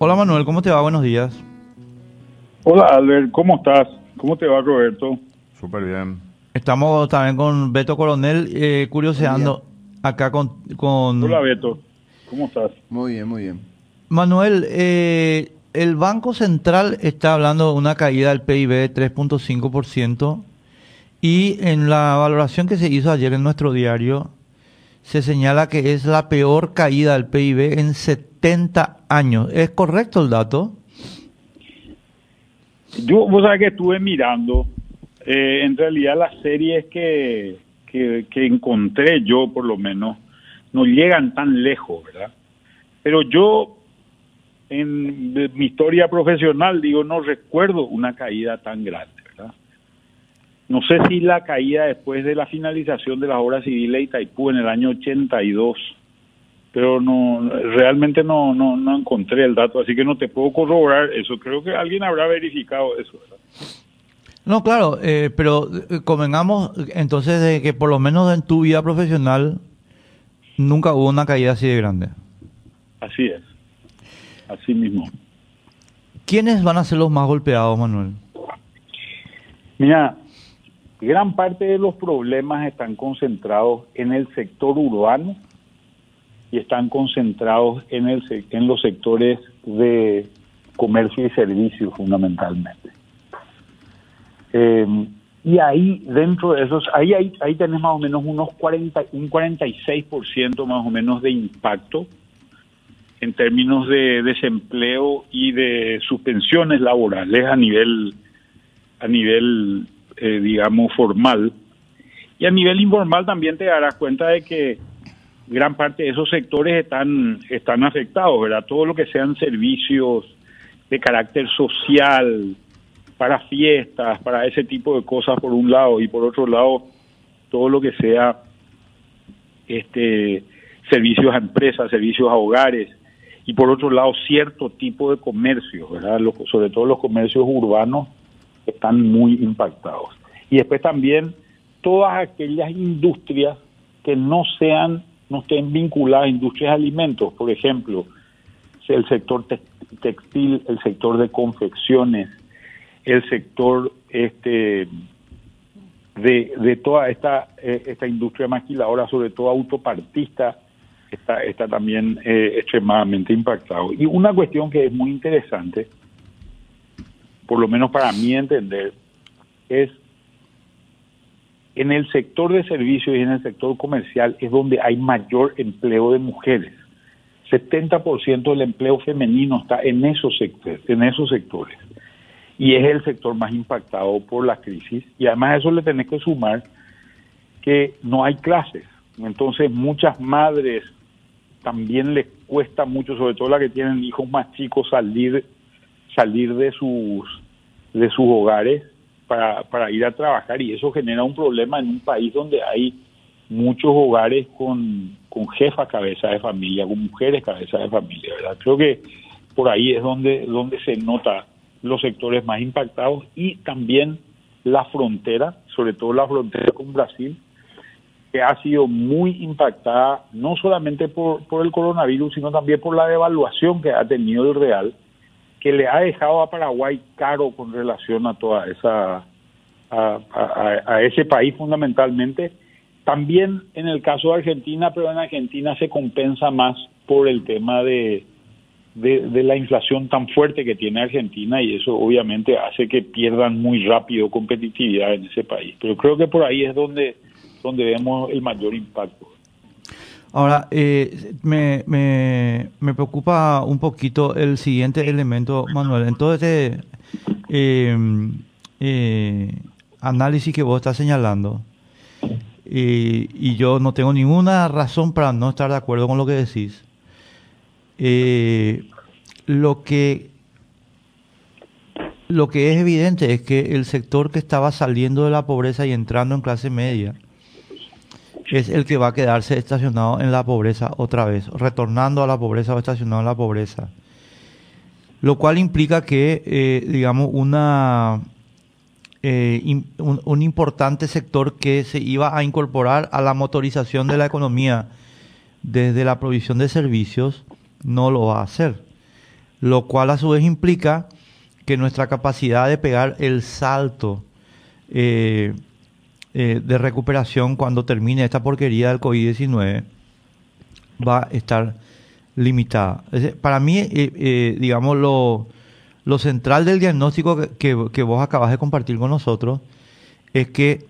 Hola Manuel, ¿cómo te va? Buenos días. Hola Albert, ¿cómo estás? ¿Cómo te va Roberto? Súper bien. Estamos también con Beto Coronel, eh, curioseando acá con, con... Hola Beto, ¿cómo estás? Muy bien, muy bien. Manuel, eh, el Banco Central está hablando de una caída del PIB de 3.5% y en la valoración que se hizo ayer en nuestro diario se señala que es la peor caída del PIB en 70 años. ¿Es correcto el dato? Yo, vos sabés que estuve mirando, eh, en realidad las series que, que, que encontré yo por lo menos no llegan tan lejos, ¿verdad? Pero yo en mi historia profesional, digo, no recuerdo una caída tan grande, ¿verdad? No sé si la caída después de la finalización de las obras civiles de Itaipú en el año 82, pero no realmente no, no, no encontré el dato, así que no te puedo corroborar eso. Creo que alguien habrá verificado eso, ¿verdad? No, claro, eh, pero eh, convengamos entonces de que por lo menos en tu vida profesional nunca hubo una caída así de grande. Así es, así mismo. ¿Quiénes van a ser los más golpeados, Manuel? Mira, gran parte de los problemas están concentrados en el sector urbano y están concentrados en, el, en los sectores de comercio y servicios fundamentalmente. Eh, y ahí, dentro de esos, ahí, ahí, ahí tenés más o menos unos 40, un 46% más o menos de impacto en términos de desempleo y de suspensiones laborales a nivel a nivel, eh, digamos, formal. Y a nivel informal también te darás cuenta de que gran parte de esos sectores están, están afectados, ¿verdad? Todo lo que sean servicios de carácter social, para fiestas, para ese tipo de cosas por un lado, y por otro lado, todo lo que sea este servicios a empresas, servicios a hogares, y por otro lado, cierto tipo de comercios, ¿verdad? Sobre todo los comercios urbanos están muy impactados. Y después también todas aquellas industrias que no sean, no estén vinculadas a industrias de alimentos, por ejemplo, el sector te- textil, el sector de confecciones, el sector este de, de toda esta eh, esta industria maquiladora, sobre todo autopartista, está, está también eh, extremadamente impactado. Y una cuestión que es muy interesante, por lo menos para mí entender, es en el sector de servicios y en el sector comercial es donde hay mayor empleo de mujeres. 70% del empleo femenino está en esos sectores, en esos sectores. Y es el sector más impactado por la crisis. Y además a eso le tenés que sumar que no hay clases. Entonces muchas madres también les cuesta mucho, sobre todo las que tienen hijos más chicos, salir salir de sus de sus hogares para, para ir a trabajar y eso genera un problema en un país donde hay muchos hogares con, con jefas cabeza de familia, con mujeres cabeza de familia, ¿verdad? Creo que por ahí es donde, donde se nota los sectores más impactados y también la frontera, sobre todo la frontera con Brasil, que ha sido muy impactada no solamente por, por el coronavirus, sino también por la devaluación que ha tenido el real, que le ha dejado a Paraguay caro con relación a toda esa a, ese país fundamentalmente. También en el caso de Argentina, pero en Argentina se compensa más por el tema de, de, de la inflación tan fuerte que tiene Argentina y eso obviamente hace que pierdan muy rápido competitividad en ese país. Pero creo que por ahí es donde, donde vemos el mayor impacto. Ahora, eh, me, me, me preocupa un poquito el siguiente elemento, Manuel. En todo este eh, eh, análisis que vos estás señalando, eh, y yo no tengo ninguna razón para no estar de acuerdo con lo que decís, eh, lo que lo que es evidente es que el sector que estaba saliendo de la pobreza y entrando en clase media es el que va a quedarse estacionado en la pobreza otra vez, retornando a la pobreza o estacionado en la pobreza. Lo cual implica que, eh, digamos, eh, un, un importante sector que se iba a incorporar a la motorización de la economía desde la provisión de servicios no lo va a hacer. lo cual a su vez implica que nuestra capacidad de pegar el salto eh, eh, de recuperación cuando termine esta porquería del COVID-19 va a estar limitada. Para mí, eh, digamos, lo, central del diagnóstico que, vos acabas de compartir con nosotros es que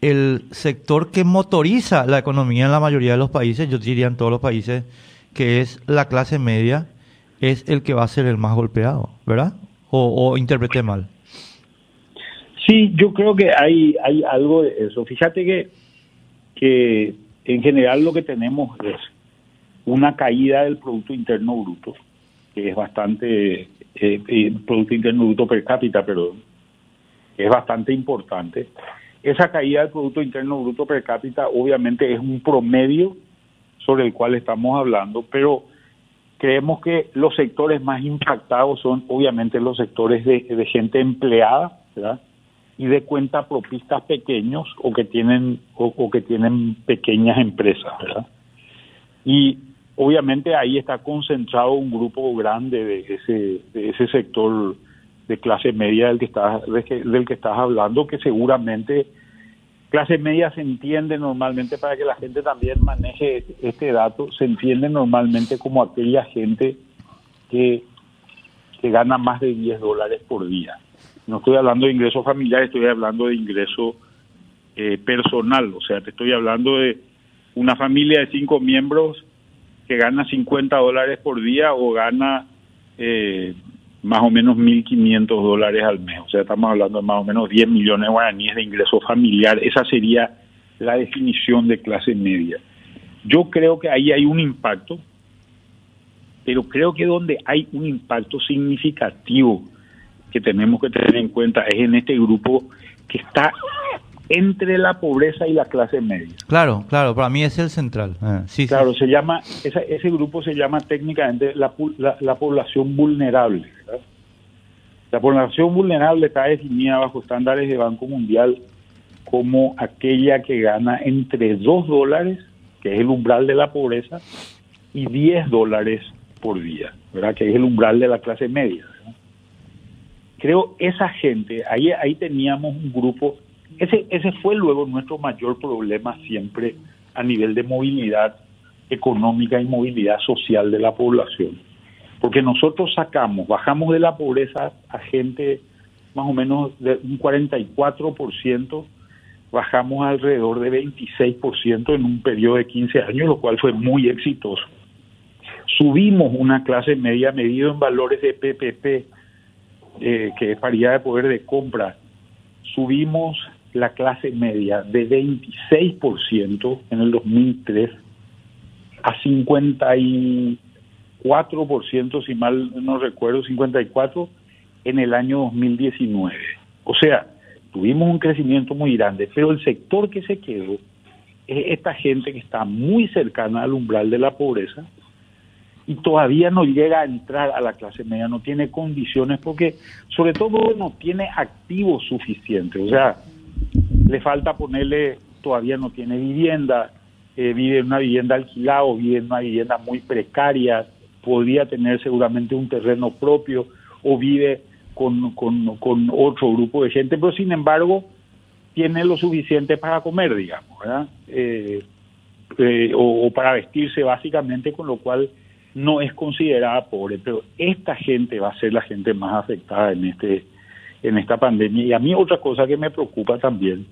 el sector que motoriza la economía en la mayoría de los países, yo diría en todos los países, que es la clase media, es el que va a ser el más golpeado, ¿verdad? ¿O, interpreté mal? Sí, yo creo que hay, hay algo de eso. Fíjate que, que en general lo que tenemos es una caída del Producto Interno Bruto, que es bastante, eh, eh Producto Interno Bruto per cápita, perdón, es bastante importante. Esa caída del Producto Interno Bruto per cápita obviamente es un promedio sobre el cual estamos hablando, pero creemos que los sectores más impactados son obviamente los sectores de, gente empleada, ¿verdad? Y de cuenta propistas pequeños o que tienen o, que tienen pequeñas empresas, ¿verdad? Y obviamente ahí está concentrado un grupo grande de ese de ese sector de clase media del que estás del que estás hablando que seguramente clase media se entiende normalmente para que la gente también maneje este dato, se entiende normalmente como aquella gente que, que gana más de 10 dólares por día. No estoy hablando de ingreso familiar, estoy hablando de ingreso eh, personal, o sea, te estoy hablando de una familia de cinco miembros que gana 50 dólares por día o gana eh, más o menos 1.500 dólares al mes. O sea, estamos hablando de más o menos 10 millones de guaraníes de ingreso familiar. Esa sería la definición de clase media. Yo creo que ahí hay un impacto, pero creo que donde hay un impacto significativo que tenemos que tener en cuenta es en este grupo que está entre la pobreza y la clase media. Claro, claro, para mí es el central. Ah, sí, claro, se llama ese grupo se llama técnicamente la, la población vulnerable. La población vulnerable está definida bajo estándares de Banco Mundial como aquella que gana entre 2 dólares, que es el umbral de la pobreza, y 10 dólares por día, ¿verdad? que es el umbral de la clase media. Creo esa gente, ahí, ahí teníamos un grupo, ese, ese fue luego nuestro mayor problema siempre a nivel de movilidad económica y movilidad social de la población porque nosotros sacamos, bajamos de la pobreza a gente más o menos de un 44%, bajamos alrededor de 26% en un periodo de 15 años, lo cual fue muy exitoso. Subimos una clase media medido en valores de PPP, eh, que es paridad de poder de compra. Subimos la clase media de 26% en el 2003 a 50 y 4%, si mal no recuerdo, 54 en el año 2019. O sea, tuvimos un crecimiento muy grande, pero el sector que se quedó es esta gente que está muy cercana al umbral de la pobreza y todavía no llega a entrar a la clase media, no tiene condiciones porque sobre todo no tiene activos suficientes, o sea, le falta ponerle, todavía no tiene vivienda, eh, vive en una vivienda alquilada o vive en una vivienda muy precaria, podría tener seguramente un terreno propio o vive con, con, otro grupo de gente, pero sin embargo tiene lo suficiente para comer, digamos, ¿verdad? Eh, eh, o, para vestirse básicamente, con lo cual no es considerada pobre, pero esta gente va a ser la gente más afectada en este en esta pandemia. Y a mí otra cosa que me preocupa también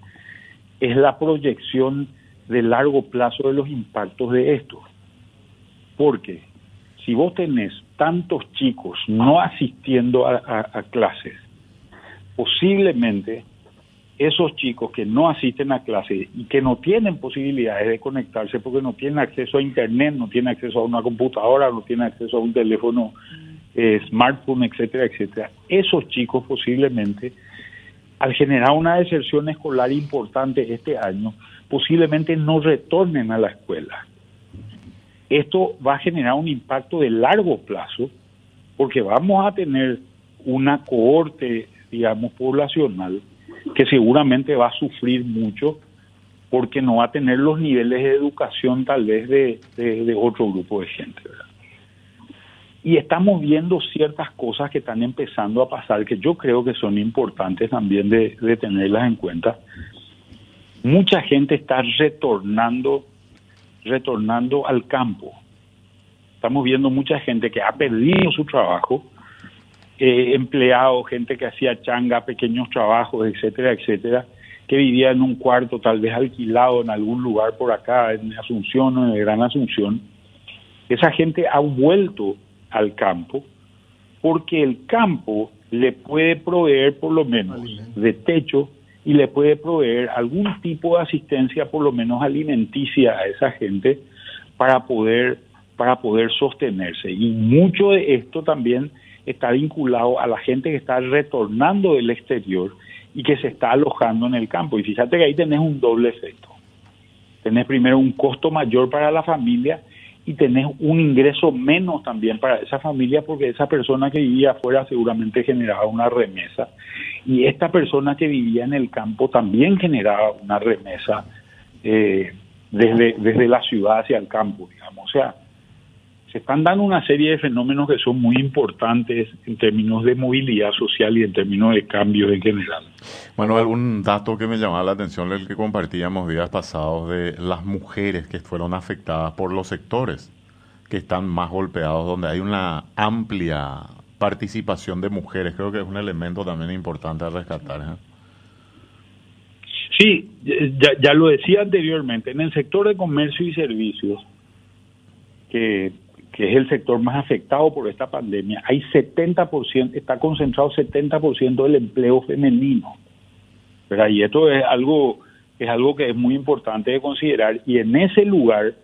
es la proyección de largo plazo de los impactos de esto. Porque si vos tenés tantos chicos no asistiendo a, clases, posiblemente esos chicos que no asisten a clases y que no tienen posibilidades de conectarse porque no tienen acceso a internet, no tienen acceso a una computadora, no tienen acceso a un teléfono eh, smartphone, etcétera, etcétera, esos chicos posiblemente al generar una deserción escolar importante este año, posiblemente no retornen a la escuela. Esto va a generar un impacto de largo plazo porque vamos a tener una cohorte, digamos, poblacional que seguramente va a sufrir mucho porque no va a tener los niveles de educación tal vez de, otro grupo de gente. Y estamos viendo ciertas cosas que están empezando a pasar que yo creo que son importantes también de, de tenerlas en cuenta. Mucha gente está retornando, retornando al campo. Estamos viendo mucha gente que ha perdido su trabajo, eh, empleados, gente que hacía changa, pequeños trabajos, etcétera, etcétera, que vivía en un cuarto tal vez alquilado en algún lugar por acá, en Asunción o en el Gran Asunción. Esa gente ha vuelto al campo porque el campo le puede proveer por lo menos de techo y le puede proveer algún tipo de asistencia por lo menos alimenticia a esa gente para poder para poder sostenerse y mucho de esto también está vinculado a la gente que está retornando del exterior y que se está alojando en el campo. Y fíjate que ahí tenés un doble efecto. Tenés primero un costo mayor para la familia y tenés un ingreso menos también para esa familia porque esa persona que vivía afuera seguramente generaba una remesa. Y esta persona que vivía en el campo también generaba una remesa eh, desde, desde la ciudad hacia el campo, digamos. O sea, se están dando una serie de fenómenos que son muy importantes en términos de movilidad social y en términos de cambios en general. Bueno, algún dato que me llamaba la atención, el que compartíamos días pasados, de las mujeres que fueron afectadas por los sectores que están más golpeados, donde hay una amplia participación de mujeres. Creo que es un elemento también importante a rescatar. ¿eh? Sí, ya, ya lo decía anteriormente, en el sector de comercio y servicios, que que es el sector más afectado por esta pandemia, hay 70%, está concentrado 70% del empleo femenino. pero Y esto es algo, es algo que es muy importante de considerar. Y en ese lugar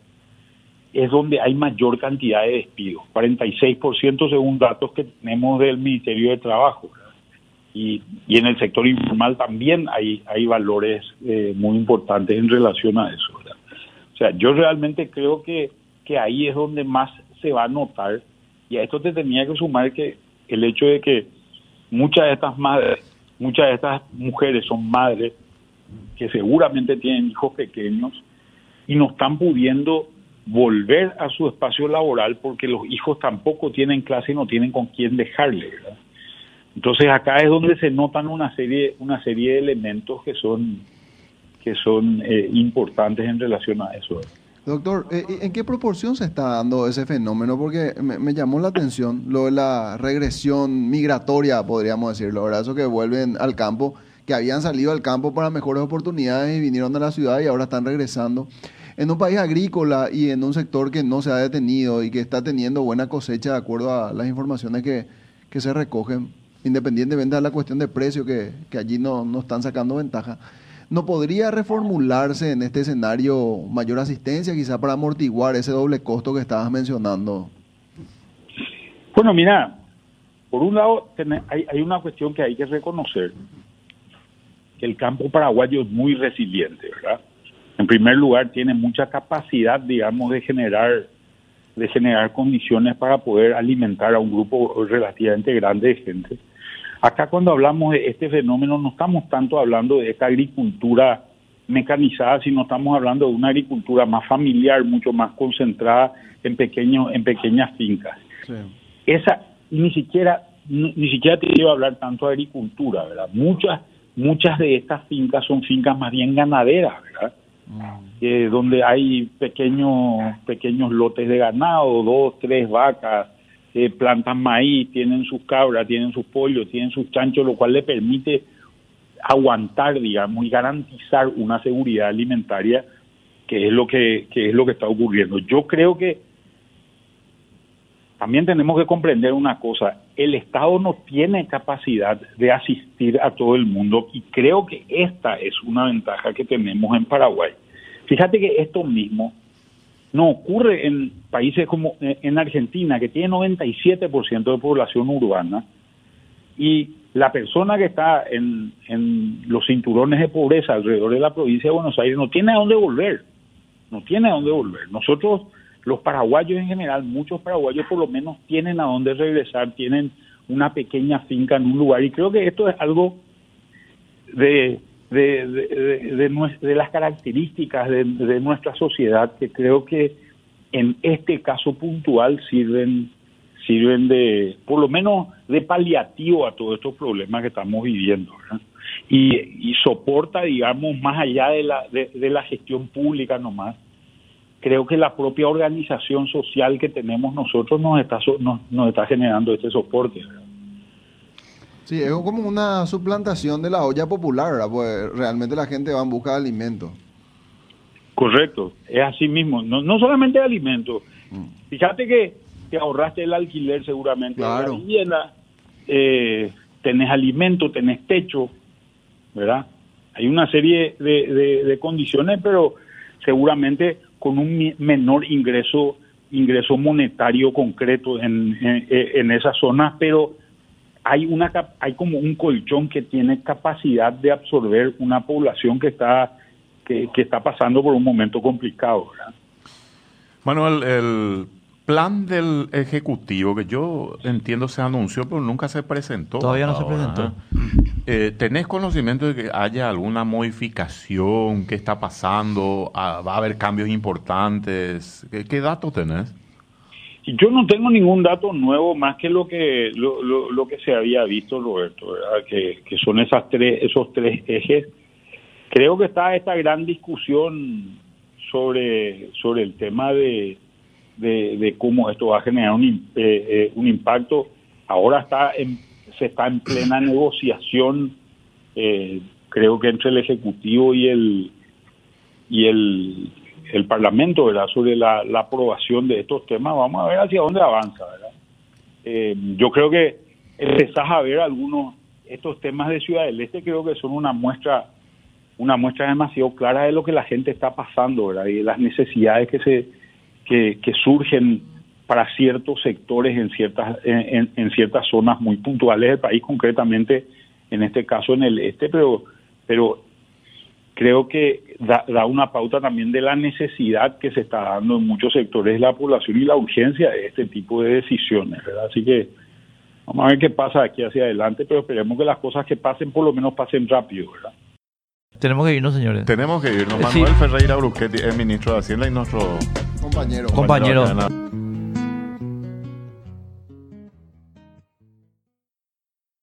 es donde hay mayor cantidad de despidos, 46% según datos que tenemos del Ministerio de Trabajo. Y, y en el sector informal también hay, hay valores eh, muy importantes en relación a eso. O sea, yo realmente creo que, que ahí es donde más se va a notar. Y a esto te tenía que sumar que el hecho de que muchas de estas madres, muchas de estas mujeres son madres que seguramente tienen hijos pequeños y no están pudiendo volver a su espacio laboral porque los hijos tampoco tienen clase y no tienen con quién dejarle. Entonces acá es donde se notan una serie, una serie de elementos que son que son eh, importantes en relación a eso. Doctor, eh, ¿en qué proporción se está dando ese fenómeno? Porque me, llamó la atención lo de la regresión migratoria, podríamos decirlo, ¿verdad? Eso que vuelven al campo, que habían salido al campo para mejores oportunidades y vinieron a la ciudad y ahora están regresando. En un país agrícola y en un sector que no se ha detenido y que está teniendo buena cosecha de acuerdo a las informaciones que, que se recogen, independientemente de la cuestión de precio, que, que allí no, no están sacando ventaja. ¿No podría reformularse en este escenario mayor asistencia quizá para amortiguar ese doble costo que estabas mencionando? Bueno, mira, por un lado hay, hay una cuestión que hay que reconocer, que el campo paraguayo es muy resiliente, ¿verdad? En primer lugar, tiene mucha capacidad, digamos, de generar de generar condiciones para poder alimentar a un grupo relativamente grande de gente Acá cuando hablamos de este fenómeno no estamos tanto hablando de esta agricultura mecanizada, sino estamos hablando de una agricultura más familiar, mucho más concentrada en pequeños en pequeñas fincas. Esa ni siquiera ni, siquiera te iba a hablar tanto de agricultura, ¿verdad? Muchas muchas de estas fincas son fincas más bien ganaderas, ¿verdad? Mm. donde hay pequeños pequeños lotes de ganado, dos, tres vacas, eh, plantan maíz, tienen sus cabras, tienen sus pollos, tienen sus chanchos, lo cual le permite aguantar, digamos, y garantizar una seguridad alimentaria, que es lo que, que es lo que está ocurriendo. Yo creo que también tenemos que comprender una cosa, el Estado no tiene capacidad de asistir a todo el mundo y creo que esta es una ventaja que tenemos en Paraguay. Fíjate que esto mismo no ocurre en países como eh, en Argentina, que tiene 97% de población urbana, y la persona que está en, en los cinturones de pobreza alrededor de la provincia de Buenos Aires no tiene a dónde volver, no tiene a dónde volver. Nosotros, los paraguayos en general, muchos paraguayos por lo menos tienen a dónde regresar, tienen una pequeña finca en un lugar, y creo que esto es algo de de, de, de, las características de, nuestra sociedad que creo que en este caso puntual sirven sirven de, por lo menos, de paliativo a todos estos problemas que estamos viviendo. Y, y, soporta, digamos, más allá de la, de, la gestión pública nomás. Creo que la propia organización social que tenemos nosotros nos está, nos, nos está generando este soporte. Sí, es como una suplantación de la olla popular, ¿verdad? Pues realmente la gente va en busca de alimentos. Correcto, es así mismo. No, no solamente de alimentos. Mm. Fíjate que te ahorraste el alquiler seguramente claro. de la vivienda, eh, tenés alimento, tenés techo, ¿verdad? Hay una serie de, de, condiciones, pero seguramente con un menor ingreso ingreso monetario concreto en, en, en esas zonas, pero hay una hay como un colchón que tiene capacidad de absorber una población que está que, está pasando por un momento complicado. ¿verdad? Manuel, el plan del ejecutivo que yo entiendo se anunció pero nunca se presentó. Todavía no se presentó. Eh, ¿Tenés conocimiento de que haya alguna modificación? ¿Qué está pasando? Ah, ¿Va a haber cambios importantes? ¿Qué, qué datos tenés? Yo no tengo ningún dato nuevo más que lo que lo, lo, que se había visto, Roberto, Que, que, son esas tres, esos tres ejes. Creo que está esta gran discusión sobre, sobre el tema de, de, cómo esto va a generar un, eh, eh, un impacto. Ahora está se está en plena negociación, eh, creo que entre el Ejecutivo y el y el el Parlamento, ¿verdad? Sobre la, aprobación de estos temas, vamos a ver hacia dónde avanza, ¿verdad? Eh, yo creo que empezás a ver algunos, estos temas de Ciudad del Este creo que son una muestra, una muestra demasiado clara de lo que la gente está pasando, ¿verdad? Y de las necesidades que se, que, surgen para ciertos sectores en ciertas, en, en ciertas zonas muy puntuales del país, concretamente en este caso en el este, pero, pero creo que da, una pauta también de la necesidad que se está dando en muchos sectores de la población y la urgencia de este tipo de decisiones, ¿verdad? Así que vamos a ver qué pasa aquí hacia adelante, pero esperemos que las cosas que pasen por lo menos pasen rápido, ¿verdad? Tenemos que irnos, señores. Tenemos que irnos. Manuel Ferreira Bruchetti es ministro de Hacienda y nuestro compañero. compañero.